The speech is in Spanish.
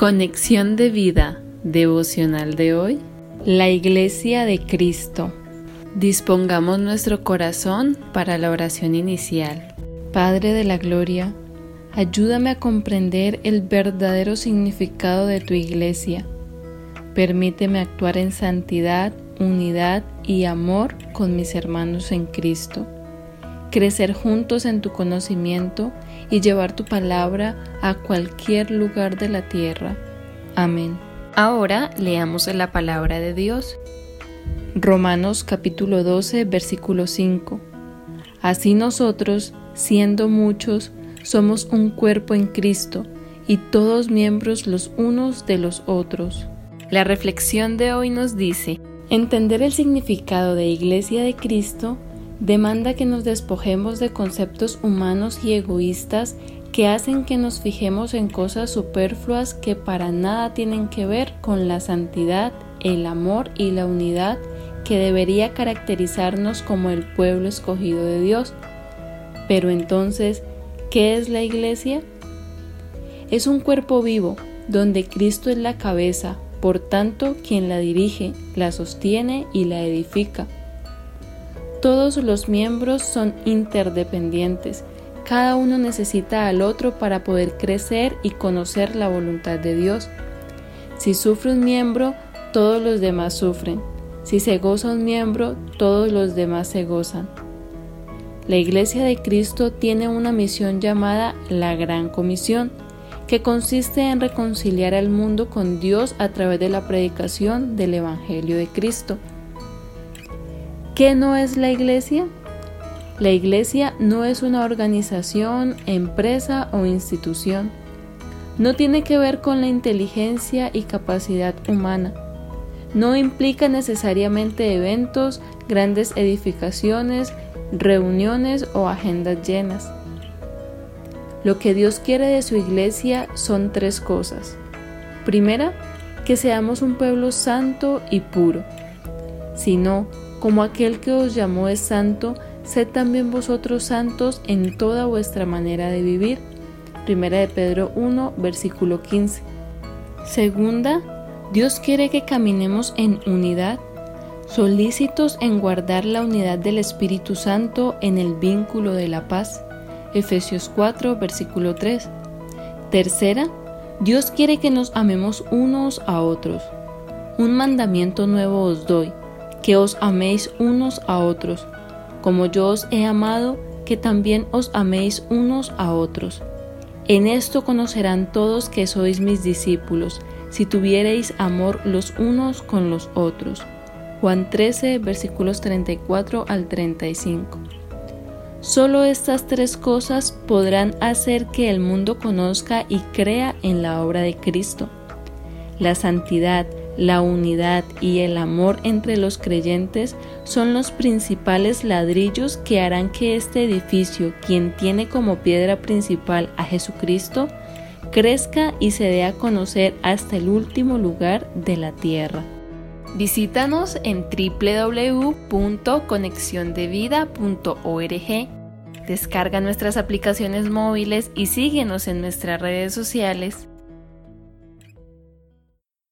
Conexión de vida devocional de hoy. La Iglesia de Cristo. Dispongamos nuestro corazón para la oración inicial. Padre de la Gloria, ayúdame a comprender el verdadero significado de tu Iglesia. Permíteme actuar en santidad, unidad y amor con mis hermanos en Cristo crecer juntos en tu conocimiento y llevar tu palabra a cualquier lugar de la tierra. Amén. Ahora leamos la palabra de Dios. Romanos capítulo 12, versículo 5. Así nosotros, siendo muchos, somos un cuerpo en Cristo y todos miembros los unos de los otros. La reflexión de hoy nos dice, entender el significado de Iglesia de Cristo demanda que nos despojemos de conceptos humanos y egoístas que hacen que nos fijemos en cosas superfluas que para nada tienen que ver con la santidad, el amor y la unidad que debería caracterizarnos como el pueblo escogido de Dios. Pero entonces, ¿qué es la iglesia? Es un cuerpo vivo, donde Cristo es la cabeza, por tanto, quien la dirige, la sostiene y la edifica. Todos los miembros son interdependientes. Cada uno necesita al otro para poder crecer y conocer la voluntad de Dios. Si sufre un miembro, todos los demás sufren. Si se goza un miembro, todos los demás se gozan. La Iglesia de Cristo tiene una misión llamada la Gran Comisión, que consiste en reconciliar al mundo con Dios a través de la predicación del Evangelio de Cristo. ¿Qué no es la iglesia? La iglesia no es una organización, empresa o institución. No tiene que ver con la inteligencia y capacidad humana. No implica necesariamente eventos, grandes edificaciones, reuniones o agendas llenas. Lo que Dios quiere de su iglesia son tres cosas. Primera, que seamos un pueblo santo y puro. Si no, como aquel que os llamó es santo, sed también vosotros santos en toda vuestra manera de vivir. Primera de Pedro 1, versículo 15. Segunda, Dios quiere que caminemos en unidad, solícitos en guardar la unidad del Espíritu Santo en el vínculo de la paz. Efesios 4, versículo 3. Tercera, Dios quiere que nos amemos unos a otros. Un mandamiento nuevo os doy que os améis unos a otros, como yo os he amado, que también os améis unos a otros. En esto conocerán todos que sois mis discípulos, si tuviereis amor los unos con los otros. Juan 13, versículos 34 al 35. Solo estas tres cosas podrán hacer que el mundo conozca y crea en la obra de Cristo. La santidad, la unidad y el amor entre los creyentes son los principales ladrillos que harán que este edificio, quien tiene como piedra principal a Jesucristo, crezca y se dé a conocer hasta el último lugar de la tierra. Visítanos en www.conexiondevida.org. Descarga nuestras aplicaciones móviles y síguenos en nuestras redes sociales